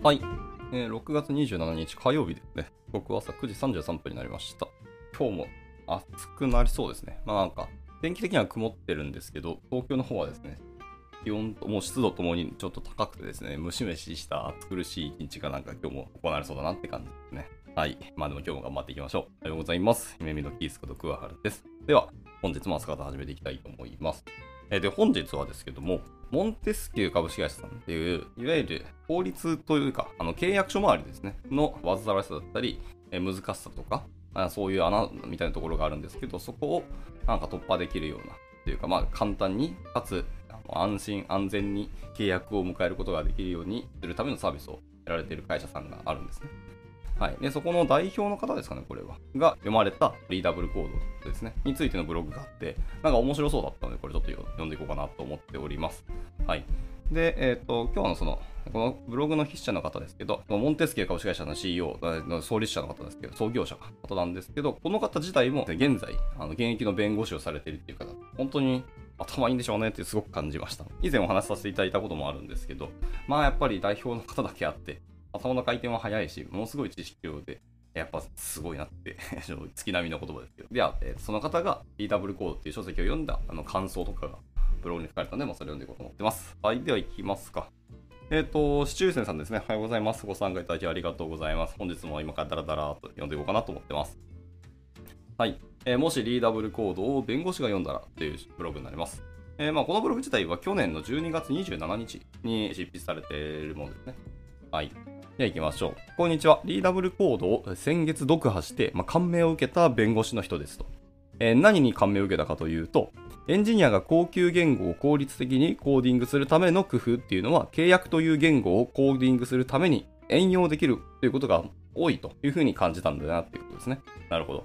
はい、えー6月27日火曜日ですね。僕は朝9時33分になりました。今日も暑くなりそうですね。まあなんか、天気的には曇ってるんですけど、東京の方はですね、気温ともう湿度ともにちょっと高くてですね、ムシムシした暑苦しい一日がなんか今日も行われそうだなって感じですね。はい。まあでも今日も頑張っていきましょう。おはようございます。姫見のキースこと桑原です。では、本日も朝方始めていきたいと思います。えーで、本日はですけども、モンテスキュー株式会社さんっていう、いわゆる法律というか、あの契約書周りですね、の煩わしさだったり、え難しさとか、あそういう穴みたいなところがあるんですけど、そこをなんか突破できるような、というか、まあ簡単に、かつ安心安全に契約を迎えることができるようにするためのサービスをやられている会社さんがあるんですね。はい。で、そこの代表の方ですかね、これは。が読まれたリーダブルコードですね。についてのブログがあって、なんか面白そうだったので、これちょっと読んでいこうかなと思っております。はい。で、えっ、と、今日のその、このブログの筆者の方ですけど、モンテスケ株式会社の CEO の創立者の方ですけど、創業者の方なんですけど、この方自体も現在、あの現役の弁護士をされているっていう方、本当に頭いいんでしょうねってすごく感じました。以前お話しさせていただいたこともあるんですけど、まあやっぱり代表の方だけあって、頭の回転は速いし、ものすごい知識量で、やっぱすごいなって、月並みの言葉ですけど。では、えーその方が DW コードっていう書籍を読んだあの感想とかがブログに書かれたので、まあ、それを読んでいこうと思ってます。はい、では行きますか。えっ、と、シチューセンさんですね。おはようございます。ご参加いただきありがとうございます。本日も今からダラダラと読んでいこうかなと思ってます。はい。えーもしリーダブルコードを弁護士が読んだらというブログになります。えーまあ、このブログ自体は去年の12月27日に執筆されているものですね。はい。では行きましょう。こんにちは。リーダブルコードを先月読破して、まあ、感銘を受けた弁護士の人ですと。えー何に感銘を受けたかというと、エンジニアが高級言語を効率的にコーディングするための工夫っていうのは、契約という言語をコーディングするために援用できるということが多いというふうに感じたんだなっていうことですね。なるほど。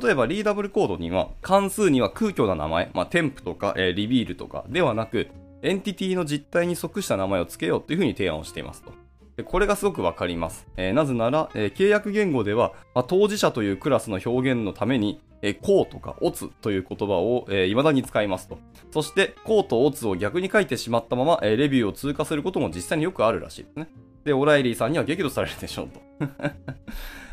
例えば、リーダブルコードには、関数には空虚な名前、まあ、添付とか、えーリビールとかではなく、エンティティの実態に即した名前を付けようというふうに提案をしていますと。でこれがすごくわかります。えーなぜなら、えー契約言語では、まあ、当事者というクラスの表現のために、えー、こうとか、おつという言葉を、えー未だに使いますと。そして、こうとおつを逆に書いてしまったまま、えーレビューを通過することも実際によくあるらしいですね。で、オライリーさんには激怒されるでしょうと。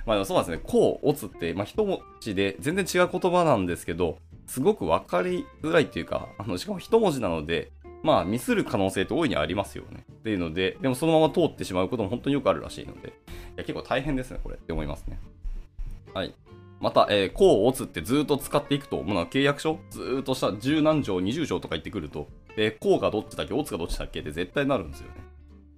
まあでもそうなんですね。こう、おつって、まあ一文字で全然違う言葉なんですけど、すごくわかりづらいっていうか、あの、しかも一文字なので、まあ、ミスる可能性って大いにありますよね。っていうので、でもそのまま通ってしまうことも本当によくあるらしいので、いや結構大変ですね、これって思いますね。はい。また、えー、こう、おつってずっと使っていくと、もうなんか契約書？ずっとした十何条、二十条とか言ってくると、えー、こうがどっちだっけ、おつがどっちだっけ？って絶対なるんですよね。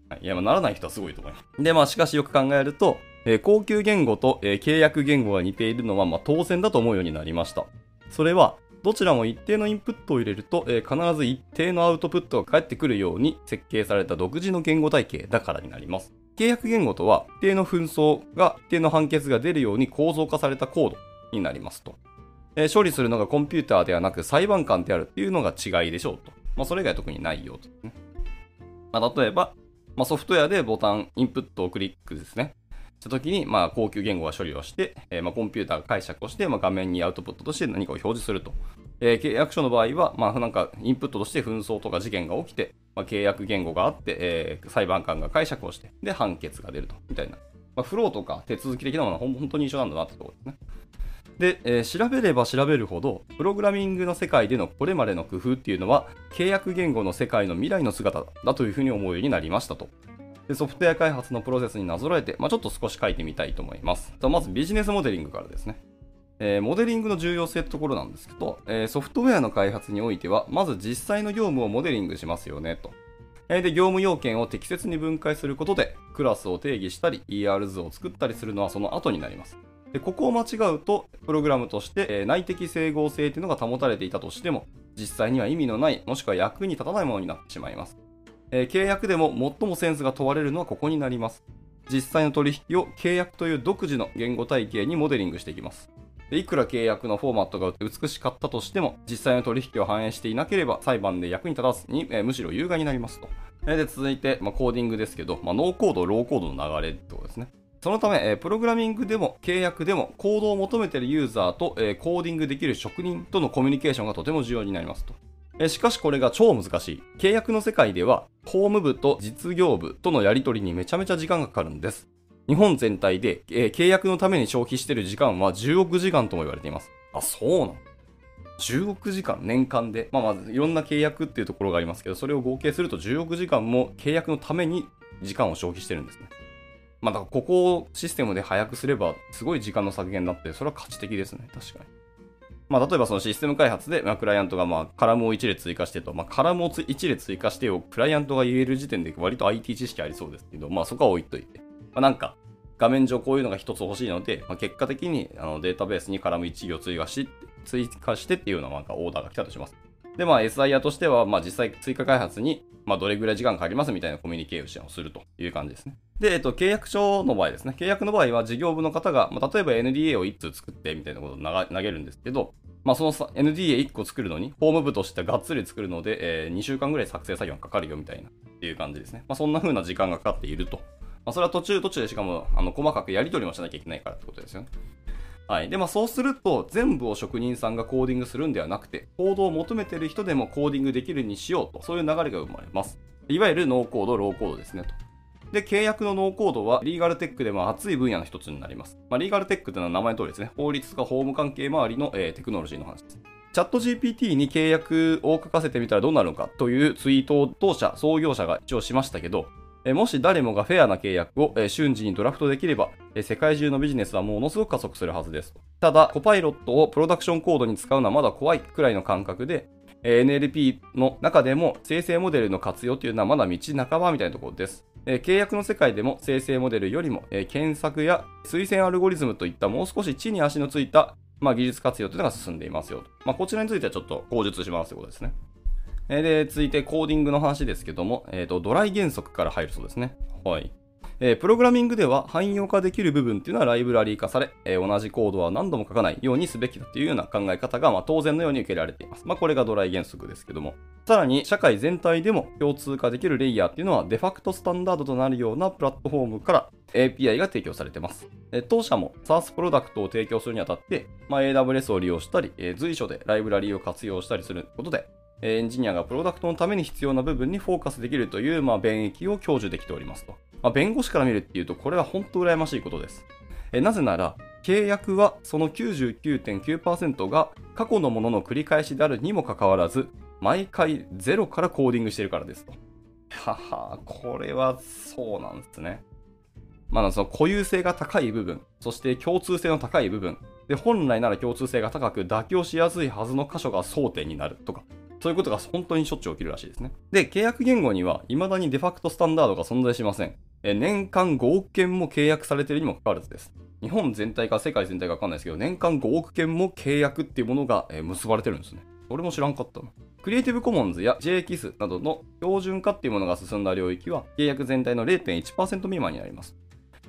はい、いや、まあ、ならない人はすごいと思います。で、まあ、しかしよく考えると、えー高級言語と、えー契約言語が似ているのは、まあ、当然だと思うようになりました。それは、どちらも一定のインプットを入れると、えー必ず一定のアウトプットが返ってくるように設計された独自の言語体系だからになります。契約言語とは、一定の紛争が、一定の判決が出るように構造化されたコードになりますと。えー処理するのがコンピューターではなく裁判官であるっていうのが違いでしょうと。まあ、それ以外特にないよと、ね。まあ、例えば、まあ、ソフトウェアでボタン、インプットをクリックですね。したときに、まあ、高級言語が処理をして、えーまあ、コンピューターが解釈をして、まあ、画面にアウトプットとして何かを表示すると。えー契約書の場合は、まあ、なんか、インプットとして紛争とか事件が起きて、まあ、契約言語があって、えー裁判官が解釈をして、で、判決が出ると。みたいな。まあ、フローとか手続き的なものは本当に一緒なんだなってところですね。で、えー調べれば調べるほど、プログラミングの世界でのこれまでの工夫っていうのは、契約言語の世界の未来の姿だというふうに思うようになりましたと。でソフトウェア開発のプロセスになぞらえて、まあ、ちょっと少し書いてみたいと思います。まずビジネスモデリングからですね。えーモデリングの重要性ってところなんですけど、えーソフトウェアの開発においては、まず実際の業務をモデリングしますよねと。えーで、業務要件を適切に分解することで、クラスを定義したり、ER 図を作ったりするのはその後になります。でここを間違うと、プログラムとして、えー内的整合性というのが保たれていたとしても、実際には意味のない、もしくは役に立たないものになってしまいます。えー契約でも最もセンスが問われるのはここになります。実際の取引を契約という独自の言語体系にモデリングしていきます。でいくら契約のフォーマットが美しかったとしても、実際の取引を反映していなければ裁判で役に立たずに、えーむしろ有害になりますと。えで続いて、まあ、コーディングですけど、まあ、ノーコード、ローコードの流れってことですね。そのため、えープログラミングでも契約でもコードを求めているユーザーと、えーコーディングできる職人とのコミュニケーションがとても重要になりますと。しかしこれが超難しい。契約の世界では、法務部と実業部とのやり取りにめちゃめちゃ時間がかかるんです。日本全体で、えー、契約のために消費している時間は10億時間とも言われています。あ、そうなの ?10 億時間年間で。まあまずいろんな契約っていうところがありますけど、それを合計すると10億時間も契約のために時間を消費してるんですね。まあだからここをシステムで早くすればすごい時間の削減になって、それは価値的ですね。確かに。まあ、例えばそのシステム開発で、まあ、クライアントがまあカラムを1列追加してと、まあ、カラムを1列追加してをクライアントが言える時点で割と IT 知識ありそうですけど、まあ、そこは置いといて。まあ、なんか、画面上こういうのが一つ欲しいので、まあ、結果的にあのデータベースにカラム1行追加し追加してっていうようななんかオーダーが来たとします。で、まあ、SIR としては、まあ、実際追加開発に、まあ、どれぐらい時間かかりますみたいなコミュニケーションをするという感じですね。で、えっと、契約書の場合ですね。契約の場合は事業部の方が、まあ、例えば NDA を1通作ってみたいなことを投げるんですけど、まあ、その NDA1 個作るのに、法務部としてがっつり作るので、えー、2週間ぐらい作成作業がかかるよみたいな、っていう感じですね。まあ、そんな風な時間がかかっていると。まあ、それは途中途中でしかも、あの、細かくやり取りもしなきゃいけないからってことですよね。はい。で、まあ、そうすると、全部を職人さんがコーディングするんではなくて、コードを求めてる人でもコーディングできるにしようと、そういう流れが生まれます。いわゆるノーコード、ローコードですね、と。で、契約のノーコードは、リーガルテックでも熱い分野の一つになります。まあ、リーガルテックというのは名前の通りですね。法律とか法務関係周りの、えー、テクノロジーの話です。チャット GPT に契約を書かせてみたらどうなるのかというツイートを当社、創業者が一応しましたけど、もし誰もがフェアな契約を瞬時にドラフトできれば、世界中のビジネスはものすごく加速するはずです。ただ、コパイロットをプロダクションコードに使うのはまだ怖いくらいの感覚で、NLP の中でも生成モデルの活用というのはまだ道半ばみたいなところです。契約の世界でも生成モデルよりも検索や推薦アルゴリズムといったもう少し地に足のついたまあ、技術活用というのが進んでいますよと。まあ、こちらについてはちょっと口述しますということですね。えで、続いてコーディングの話ですけども、えっ、ー、と、ドライ原則から入るそうですね。はい。えー、プログラミングでは汎用化できる部分っていうのはライブラリー化され、えー、同じコードは何度も書かないようにすべきだというような考え方が、まあ、当然のように受けられています。まあ、これがドライ原則ですけども。さらに、社会全体でも共通化できるレイヤーっていうのはデファクトスタンダードとなるようなプラットフォームから API が提供されています。え、当社も SaaS プロダクトを提供するにあたって、まあ、AWS を利用したり、え、随所でライブラリーを活用したりすることで、エンジニアがプロダクトのために必要な部分にフォーカスできるという、まあ、弁益を享受できておりますと。まあ、弁護士から見るっていうと、これは本当羨ましいことです。えなぜなら、契約はその99.9%が過去のものの繰り返しであるにもかかわらず、毎回ゼロからコーディングしてるからですと。はは、これはそうなんですね。まあ、その固有性が高い部分、そして共通性の高い部分、で、本来なら共通性が高く妥協しやすいはずの箇所が争点になるとか、そういうことが本当にしょっちゅう起きるらしいですね。で、契約言語には未だにデファクトスタンダードが存在しません。年間5億件も契約されているにもかかわらずです。日本全体か世界全体かわかんないですけど、年間5億件も契約っていうものが、結ばれてるんですね。俺も知らんかったな。クリエイティブコモンズや JKIS などの標準化っていうものが進んだ領域は契約全体の0.1%未満になります。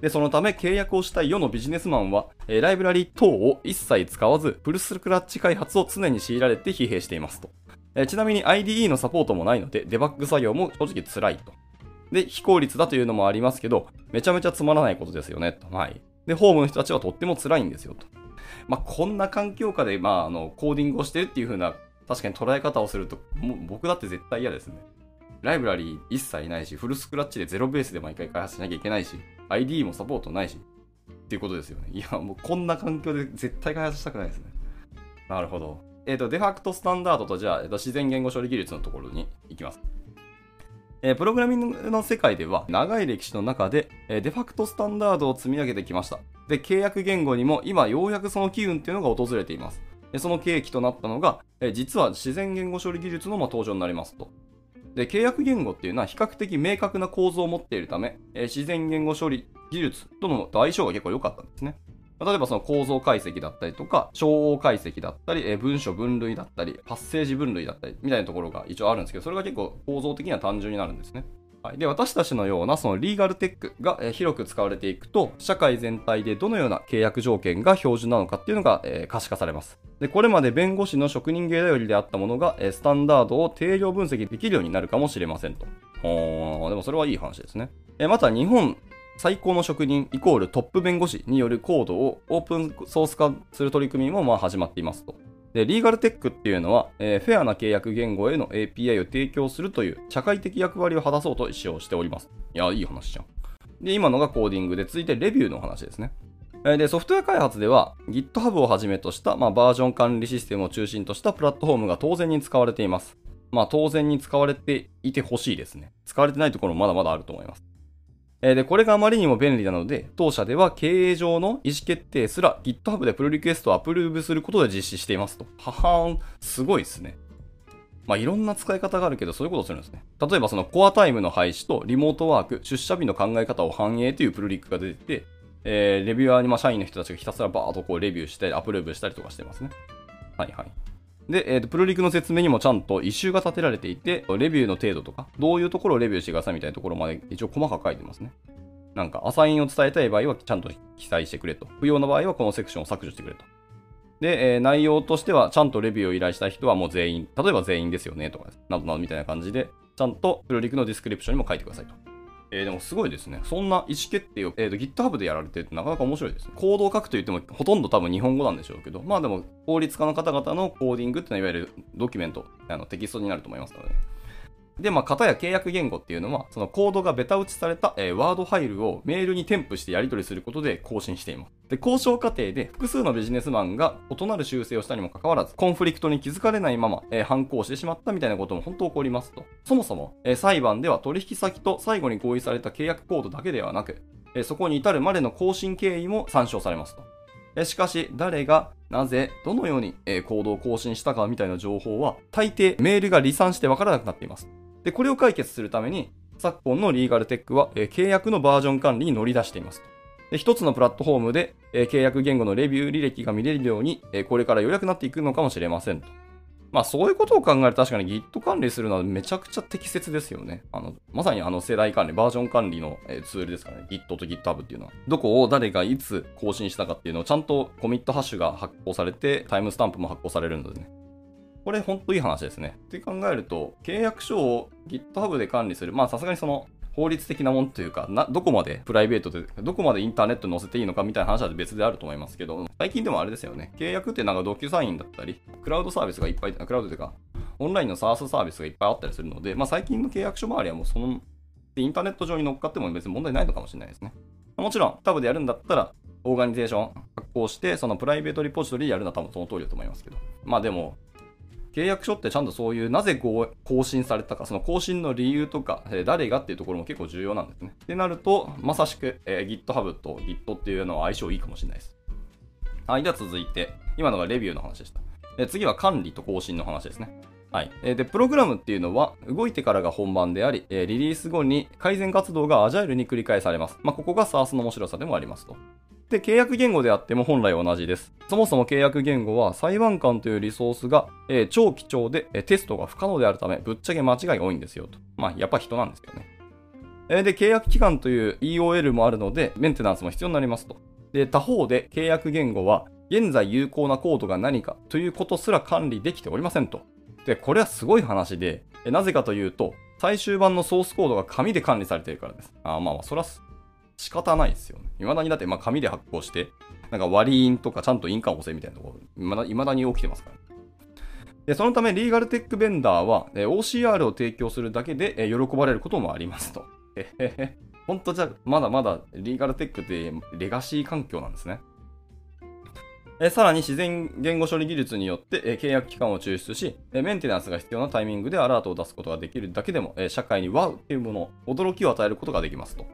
で、そのため契約をしたい世のビジネスマンは、ライブラリ等を一切使わず、フルスクラッチ開発を常に強いられて疲弊していますと。ちなみに IDE のサポートもないので、デバッグ作業も正直辛いと。で、非効率だというのもありますけど、めちゃめちゃつまらないことですよね、と。はい。で、ホームの人たちはとっても辛いんですよ、と。まあ、こんな環境下で、まあ、あの、コーディングをしてるっていう風な、確かに捉え方をすると、もう僕だって絶対嫌ですね。ライブラリー一切ないし、フルスクラッチでゼロベースで毎回開発しなきゃいけないし、ID もサポートないし、っていうことですよね。いや、もうこんな環境で絶対開発したくないですね。なるほど。えっ、ー、と、デファクトスタンダードとじゃあ、えーと、自然言語処理技術のところに行きます。え、プログラミングの世界では長い歴史の中で、え、デファクトスタンダードを積み上げてきました。で、契約言語にも今ようやくその機運っていうのが訪れています。でその契機となったのが、え、実は自然言語処理技術のま登場になりますと。で、契約言語っていうのは比較的明確な構造を持っているため、え自然言語処理技術との相性が結構良かったんですね。例えばその構造解析だったりとか、小応解析だったり、え文書分類だったり、パッセージ分類だったり、みたいなところが一応あるんですけど、それが結構構造的には単純になるんですね。はい、で私たちのようなそのリーガルテックが広く使われていくと、社会全体でどのような契約条件が標準なのかっていうのが、え可視化されます。でこれまで弁護士の職人芸頼りであったものが、えスタンダードを定量分析できるようになるかもしれませんと。ほー、でもそれはいい話ですね。えまた日本最高の職人イコールトップ弁護士によるコードをオープンソース化する取り組みもまあ始まっていますと。で、リーガルテックっていうのは、えー、フェアな契約言語への API を提供するという社会的役割を果たそうと使用しております。いや、いい話じゃん。で、今のがコーディングで、続いてレビューの話ですね。で、ソフトウェア開発では GitHub をはじめとした、まあ、バージョン管理システムを中心としたプラットフォームが当然に使われています。まあ当然に使われていてほしいですね。使われてないところもまだまだあると思います。で、これがあまりにも便利なので、当社では経営上の意思決定すら GitHub でプルリクエストをアプローブすることで実施していますと。ははーん、すごいですね。まあ、いろんな使い方があるけど、そういうことをするんですね。例えば、そのコアタイムの廃止とリモートワーク、出社日の考え方を反映というプルリックが出てて、えー、レビュアーにま社員の人たちがひたすらバーっとこうレビューしてアプローブしたりとかしてますね。はいはい。で、えーと、プルリクの説明にもちゃんと一章が立てられていて、レビューの程度とか、どういうところをレビューしてくださいみたいなところまで一応細かく書いてますね。なんか、アサインを伝えたい場合はちゃんと記載してくれと。不要な場合はこのセクションを削除してくれと。で、えー、内容としては、ちゃんとレビューを依頼した人はもう全員、例えば全員ですよねとか、などなどみたいな感じで、ちゃんとプルリクの description にも書いてくださいと。えー、でもすごいですね。そんな意思決定を、えーと、GitHub でやられてるってなかなか面白いですね。コードを書くと言っても、ほとんど多分日本語なんでしょうけど、まあでも、法律家の方々のコーディングっていうのは、いわゆるドキュメント、あのテキストになると思いますから、ね、で、まあ、型や契約言語っていうのは、そのコードがベタ打ちされた、えー、ワードファイルをメールに添付してやり取りすることで更新しています。で、交渉過程で複数のビジネスマンが異なる修正をしたにもかかわらず、コンフリクトに気づかれないまま、えー、反抗してしまったみたいなことも本当起こりますと。そもそも、えー、裁判では取引先と最後に合意された契約コードだけではなく、えー、そこに至るまでの更新経緯も参照されますと。えしかし、誰が、なぜ、どのように、えコードを更新したかみたいな情報は、大抵メールが離散してわからなくなっています。で、これを解決するために、昨今のリーガルテックは、え、契約のバージョン管理に乗り出していますで。一つのプラットフォームで、え、契約言語のレビュー履歴が見れるように、え、これからようやくなっていくのかもしれませんと。まあそういうことを考えると確かに Git 管理するのはめちゃくちゃ適切ですよね。あの、まさにあの世代管理、バージョン管理の、ツールですからね。Git と GitHub っていうのは。どこを誰がいつ更新したかっていうのをちゃんとコミットハッシュが発行されて、タイムスタンプも発行されるのでね。これほんといい話ですね。って考えると、契約書を GitHub で管理する。まあさすがにその法律的なもんというかな、どこまでプライベートで、どこまでインターネットに載せていいのかみたいな話は別であると思いますけど、最近でもあれですよね。契約ってなんかドキュサインだったり、クラウドサービスがいっぱい、クラウドというか、オンラインの SARS サービスがいっぱいあったりするので、まあ最近の契約書周りはもうその、インターネット上に乗っかっても別に問題ないのかもしれないですね。もちろん、タブでやるんだったら、オーガニゼーション発行して、そのプライベートリポジトリでやるのは多分その通りだと思いますけど。まあでも、契約書ってちゃんとそういうなぜ更新されたか、その更新の理由とか、え誰がっていうところも結構重要なんですね。ってなると、まさしく、え、GitHub と Git っていうのは相性いいかもしれないです。はい、では続いて、今のがレビューの話でした。え次は管理と更新の話ですね。はい。で、プログラムっていうのは、動いてからが本番であり、リリース後に改善活動がアジャイルに繰り返されます。まあ、ここが SARS の面白さでもありますと。で、契約言語であっても本来同じです。そもそも契約言語は裁判官というリソースが、えー、超貴重で、えー、テストが不可能であるため、ぶっちゃけ間違いが多いんですよと。まあ、やっぱ人なんですよね。えー、で、契約期間という EOL もあるので、メンテナンスも必要になりますと。で、他方で契約言語は、現在有効なコードが何かということすら管理できておりませんと。で、これはすごい話で、えなぜかというと、最終版のソースコードが紙で管理されているからです。あまあまあ、そらす仕方ないですよね。未だにだってまあ紙で発行して、なんか割り印とかちゃんと印鑑を押せみたいなところ、未だだに起きてますから、で、そのためリーガルテックベンダーは、え OCR を提供するだけで、え喜ばれることもありますと。へへへ。ほんとじゃ、まだまだリーガルテックってレガシー環境なんですね。えさらに自然言語処理技術によって、え契約期間を抽出し、えメンテナンスが必要なタイミングでアラートを出すことができるだけでも、え社会にワウっていうもの、驚きを与えることができますと。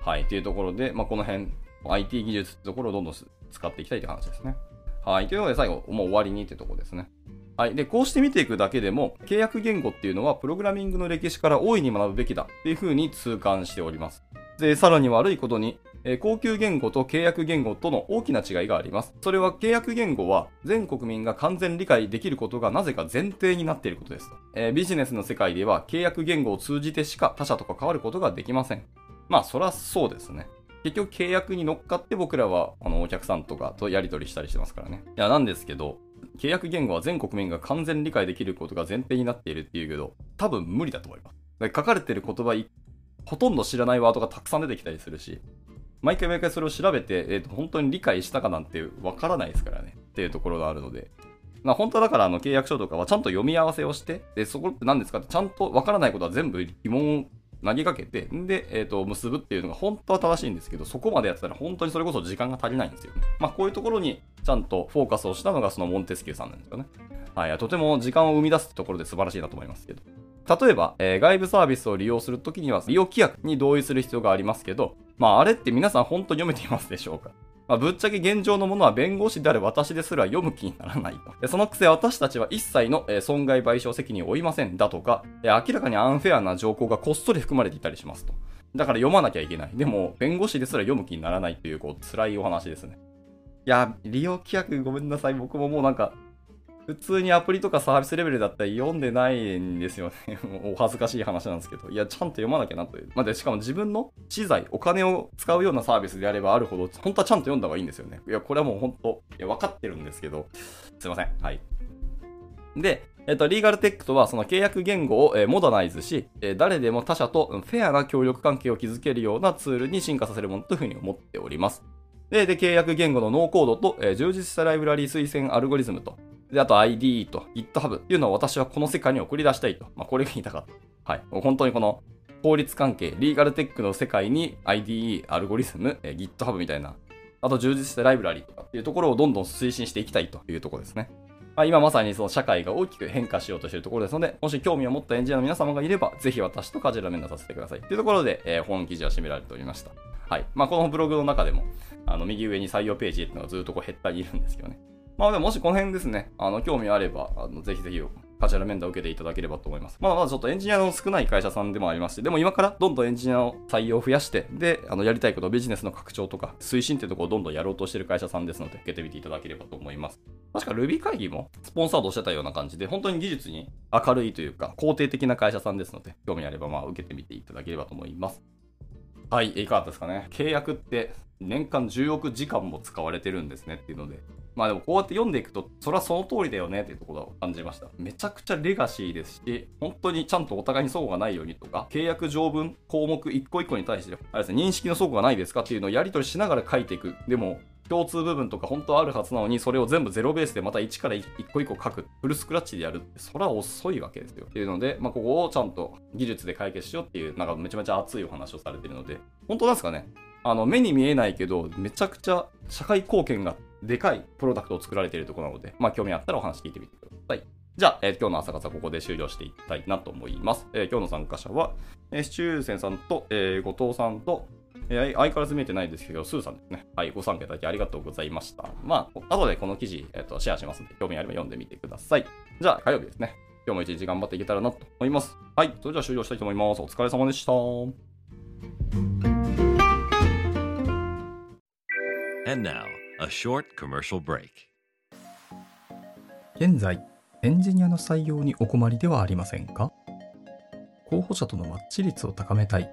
はい、というところで、まあ、この辺、IT 技術ってところをどんどん使っていきたいという話ですね。はい、ということで最後、もう終わりにってところですね。はい。で、こうして見ていくだけでも、契約言語っていうのは、プログラミングの歴史から大いに学ぶべきだっていうふうに痛感しております。で、さらに悪いことに、えー、高級言語と契約言語との大きな違いがあります。それは契約言語は全国民が完全理解できることがなぜか前提になっていることです。えー、ビジネスの世界では契約言語を通じてしか他者と関わることができません。まあ、そらそうですね。結局契約に乗っかって僕らはあのお客さんとかとやり取りしたりしてますからね。いや、なんですけど、契約言語は全国民が完全理解できることが前提になっているっていうけど、多分無理だと思います。書かれてる言葉、ほとんど知らないワードがたくさん出てきたりするし、毎回毎回それを調べて、えーと、本当に理解したかなんてわからないですからね。っていうところがあるので、まあ、本当はだからあの契約書とかはちゃんと読み合わせをして、で、そこって何ですかってちゃんとわからないことは全部疑問を投げかけて、で、えっ、ー、と、結ぶっていうのが本当は正しいんですけど、そこまでやってたら本当にそれこそ時間が足りないんですよね。まあ、こういうところにちゃんとフォーカスをしたのがそのモンテスキューさんなんですよね。はい、とても時間を生み出すところで素晴らしいなと思いますけど。例えば、えー、外部サービスを利用するときには、利用規約に同意する必要がありますけど、まあ、あれって皆さん本当に読めていますでしょうか？まあ、ぶっちゃけ現状のものは弁護士である私ですら読む気にならないと。そのくせ私たちは一切の損害賠償責任を負いませんだとか、明らかにアンフェアな条項がこっそり含まれていたりしますと。だから読まなきゃいけない。でも、弁護士ですら読む気にならないという、こう、辛いお話ですね。いや、利用規約ごめんなさい。僕ももうなんか、普通にアプリとかサービスレベルだったら読んでないんですよね。お恥ずかしい話なんですけど。いや、ちゃんと読まなきゃなという。まあ、で、しかも自分の資材、お金を使うようなサービスであればあるほど、本当はちゃんと読んだ方がいいんですよね。いや、これはもう本当、いや、分かってるんですけど、すいません。はい。で、えっと、リーガルテックとはその契約言語を、えー、モダナイズし、えー、誰でも他社とフェアな協力関係を築けるようなツールに進化させるものというふうに思っております。で、で契約言語のノーコードと、えー、充実したライブラリー推薦アルゴリズムと、で、あと ID と GitHub っていうのを私はこの世界に送り出したいと。まあ、これが言いたかった。はい。本当にこの法律関係、リーガルテックの世界に IDE、アルゴリズム、え GitHub みたいな、あと充実したライブラリとかっていうところをどんどん推進していきたいというところですね。まあ、今まさにその社会が大きく変化しようとしているところですので、もし興味を持ったエンジニアの皆様がいれば、ぜひ私とカジュアル面談させてください。というところで、えー、本記事は締められておりました。はい。まあ、このブログの中でも、あの、右上に採用ページっていうのがずっとこうヘッダーにいるんですけどね。まあでももしこの辺ですね、あの、興味あれば、あのぜひぜひカジュアル面談を受けていただければと思います。まだまだちょっとエンジニアの少ない会社さんでもありまして、でも今からどんどんエンジニアの採用を増やして、で、あの、やりたいこと、ビジネスの拡張とか、推進っていうところをどんどんやろうとしてる会社さんですので、受けてみていただければと思います。確か Ruby 会議もスポンサードしてたような感じで、本当に技術に明るいというか、肯定的な会社さんですので、興味あればまあ受けてみていただければと思います。はい、いかがですかね。契約って年間10億時間も使われてるんですねっていうので、まあでもこうやって読んでいくと、それはその通りだよねっていうところを感じました。めちゃくちゃレガシーですし、本当にちゃんとお互いに相互がないようにとか、契約条文、項目一個一個に対して、あれですね、認識の相互がないですかっていうのをやり取りしながら書いていく。でも、共通部分とか本当はあるはずなのに、それを全部ゼロベースでまた1から1個1個書く。フルスクラッチでやるって、それは遅いわけですよ。っていうので、まあ、ここをちゃんと技術で解決しようっていう、なんかめちゃめちゃ熱いお話をされてるので、本当なんですかねあの、目に見えないけど、めちゃくちゃ社会貢献がでかいプロダクトを作られているところなので、まあ、興味あったらお話聞いてみてください。じゃあ、えー、今日の朝活はここで終了していきたいなと思います。えー、今日の参加者は、えー、シチューセンさんと、えー、後藤さんと、えー、相変わらず見えてないですけど、スーさんですね。はい、ご参加いただきありがとうございました。まあ、後でこの記事、えーと、シェアしますので、興味あれば読んでみてください。じゃあ、火曜日ですね。今日も一日頑張っていけたらなと思います。はい、それでは終了したいと思います。お疲れ様でした。And now, a short commercial break. 現在、エンジニアの採用にお困りではありませんか？候補者とのマッチ率を高めたい、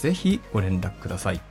ぜひご連絡ください。